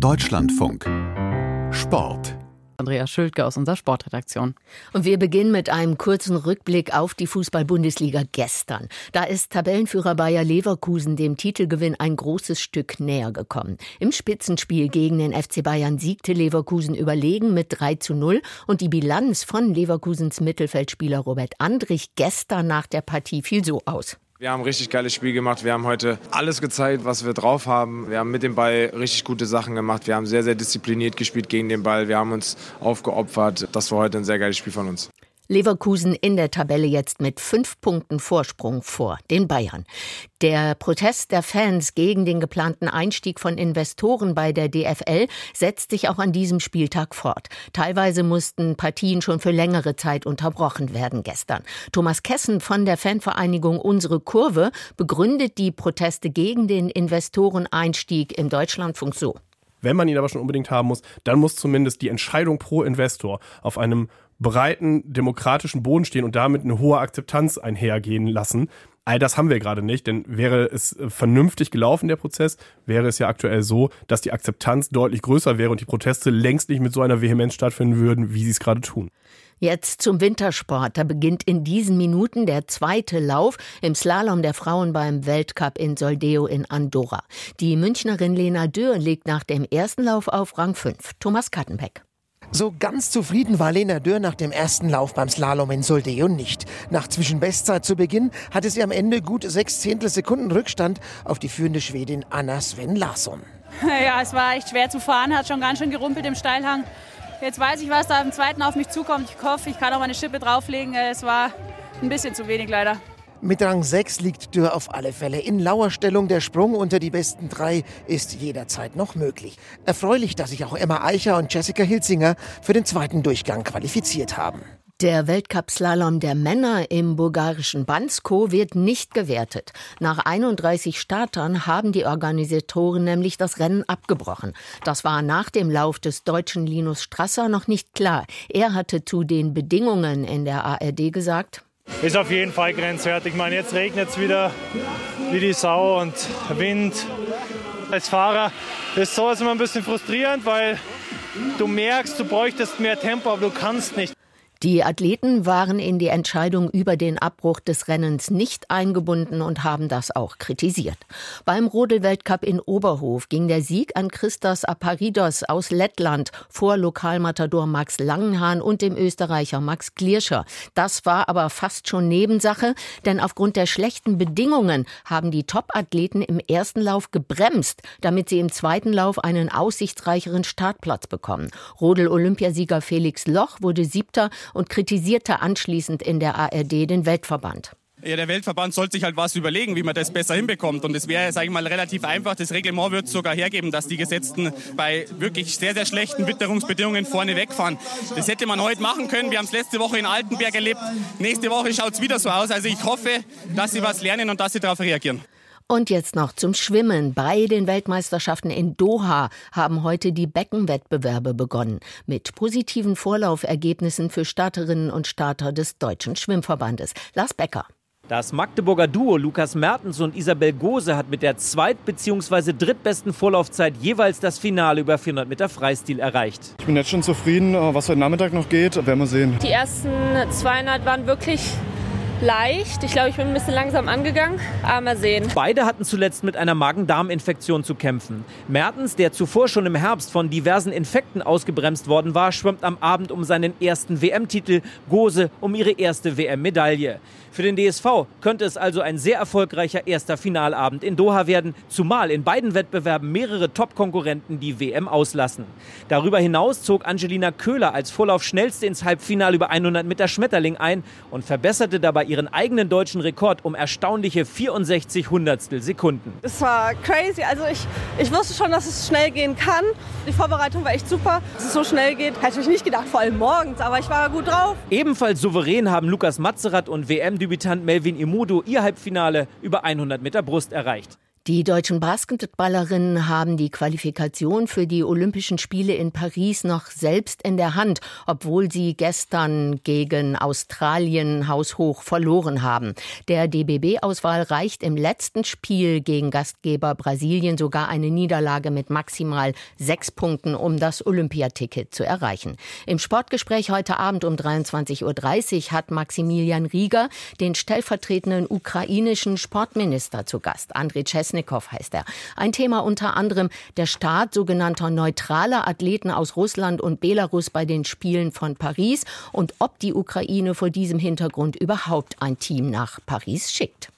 Deutschlandfunk Sport Andrea Schildke aus unserer Sportredaktion. Und wir beginnen mit einem kurzen Rückblick auf die Fußball-Bundesliga gestern. Da ist Tabellenführer Bayer Leverkusen dem Titelgewinn ein großes Stück näher gekommen. Im Spitzenspiel gegen den FC Bayern siegte Leverkusen überlegen mit 3 zu 0 und die Bilanz von Leverkusens Mittelfeldspieler Robert Andrich gestern nach der Partie fiel so aus. Wir haben ein richtig geiles Spiel gemacht. Wir haben heute alles gezeigt, was wir drauf haben. Wir haben mit dem Ball richtig gute Sachen gemacht. Wir haben sehr, sehr diszipliniert gespielt gegen den Ball. Wir haben uns aufgeopfert. Das war heute ein sehr geiles Spiel von uns. Leverkusen in der Tabelle jetzt mit fünf Punkten Vorsprung vor den Bayern. Der Protest der Fans gegen den geplanten Einstieg von Investoren bei der DFL setzt sich auch an diesem Spieltag fort. Teilweise mussten Partien schon für längere Zeit unterbrochen werden gestern. Thomas Kessen von der Fanvereinigung Unsere Kurve begründet die Proteste gegen den Investoreneinstieg im Deutschlandfunk so. Wenn man ihn aber schon unbedingt haben muss, dann muss zumindest die Entscheidung pro Investor auf einem breiten demokratischen Boden stehen und damit eine hohe Akzeptanz einhergehen lassen. All das haben wir gerade nicht, denn wäre es vernünftig gelaufen, der Prozess, wäre es ja aktuell so, dass die Akzeptanz deutlich größer wäre und die Proteste längst nicht mit so einer Vehemenz stattfinden würden, wie sie es gerade tun. Jetzt zum Wintersport. Da beginnt in diesen Minuten der zweite Lauf im Slalom der Frauen beim Weltcup in Soldeo in Andorra. Die Münchnerin Lena Dürr liegt nach dem ersten Lauf auf Rang 5. Thomas Kattenbeck. So ganz zufrieden war Lena Dürr nach dem ersten Lauf beim Slalom in Soldeo nicht. Nach Zwischenbestzeit zu Beginn hatte sie am Ende gut sechs Zehntelsekunden Rückstand auf die führende Schwedin Anna Sven Larsson. Ja, es war echt schwer zu fahren, hat schon ganz schön gerumpelt im Steilhang. Jetzt weiß ich, was da im zweiten auf mich zukommt. Ich hoffe, ich kann auch meine Schippe drauflegen. Es war ein bisschen zu wenig leider. Mit Rang 6 liegt Dürr auf alle Fälle in lauer Stellung. Der Sprung unter die besten drei ist jederzeit noch möglich. Erfreulich, dass sich auch Emma Eicher und Jessica Hilzinger für den zweiten Durchgang qualifiziert haben. Der Weltcup-Slalom der Männer im bulgarischen Bansko wird nicht gewertet. Nach 31 Startern haben die Organisatoren nämlich das Rennen abgebrochen. Das war nach dem Lauf des deutschen Linus Strasser noch nicht klar. Er hatte zu den Bedingungen in der ARD gesagt, ist auf jeden Fall grenzwertig. Ich meine, jetzt regnet es wieder wie die Sau und Wind. Als Fahrer ist sowas immer ein bisschen frustrierend, weil du merkst, du bräuchtest mehr Tempo, aber du kannst nicht. Die Athleten waren in die Entscheidung über den Abbruch des Rennens nicht eingebunden und haben das auch kritisiert. Beim Rodelweltcup in Oberhof ging der Sieg an Christos Aparidos aus Lettland vor Lokalmatador Max Langenhahn und dem Österreicher Max Klierscher. Das war aber fast schon Nebensache, denn aufgrund der schlechten Bedingungen haben die Top-Athleten im ersten Lauf gebremst, damit sie im zweiten Lauf einen aussichtsreicheren Startplatz bekommen. Rodel-Olympiasieger Felix Loch wurde siebter und kritisierte anschließend in der ARD den Weltverband. Ja, der Weltverband sollte sich halt was überlegen, wie man das besser hinbekommt. Und es wäre, sage ich mal, relativ einfach. Das Reglement wird sogar hergeben, dass die Gesetzten bei wirklich sehr, sehr schlechten Witterungsbedingungen vorne wegfahren. Das hätte man heute machen können. Wir haben es letzte Woche in Altenberg erlebt. Nächste Woche schaut es wieder so aus. Also ich hoffe, dass sie was lernen und dass sie darauf reagieren. Und jetzt noch zum Schwimmen. Bei den Weltmeisterschaften in Doha haben heute die Beckenwettbewerbe begonnen. Mit positiven Vorlaufergebnissen für Starterinnen und Starter des Deutschen Schwimmverbandes. Lars Becker. Das Magdeburger Duo Lukas Mertens und Isabel Gose hat mit der zweit- bzw. drittbesten Vorlaufzeit jeweils das Finale über 400 Meter Freistil erreicht. Ich bin jetzt schon zufrieden, was heute Nachmittag noch geht. Werden wir sehen. Die ersten 200 waren wirklich leicht. Ich glaube, ich bin ein bisschen langsam angegangen, aber mal sehen. Beide hatten zuletzt mit einer Magen-Darm-Infektion zu kämpfen. Mertens, der zuvor schon im Herbst von diversen Infekten ausgebremst worden war, schwimmt am Abend um seinen ersten WM-Titel, Gose um ihre erste WM-Medaille. Für den DSV könnte es also ein sehr erfolgreicher erster Finalabend in Doha werden, zumal in beiden Wettbewerben mehrere Top-Konkurrenten die WM auslassen. Darüber hinaus zog Angelina Köhler als Vorlaufschnellste ins Halbfinale über 100 Meter Schmetterling ein und verbesserte dabei ihren eigenen deutschen Rekord um erstaunliche 64 Hundertstel Sekunden. Es war crazy. Also ich, ich wusste schon, dass es schnell gehen kann. Die Vorbereitung war echt super. Dass es so schnell geht, hätte ich nicht gedacht, vor allem morgens. Aber ich war gut drauf. Ebenfalls souverän haben Lukas Matzerath und WM-Debütant Melvin Imudo ihr Halbfinale über 100 Meter Brust erreicht. Die deutschen Basketballerinnen haben die Qualifikation für die Olympischen Spiele in Paris noch selbst in der Hand, obwohl sie gestern gegen Australien haushoch verloren haben. Der DBB-Auswahl reicht im letzten Spiel gegen Gastgeber Brasilien sogar eine Niederlage mit maximal sechs Punkten, um das Olympiaticket zu erreichen. Im Sportgespräch heute Abend um 23.30 Uhr hat Maximilian Rieger den stellvertretenden ukrainischen Sportminister zu Gast, André Czesny Kolesnikow heißt er. Ein Thema unter anderem der Start sogenannter neutraler Athleten aus Russland und Belarus bei den Spielen von Paris und ob die Ukraine vor diesem Hintergrund überhaupt ein Team nach Paris schickt.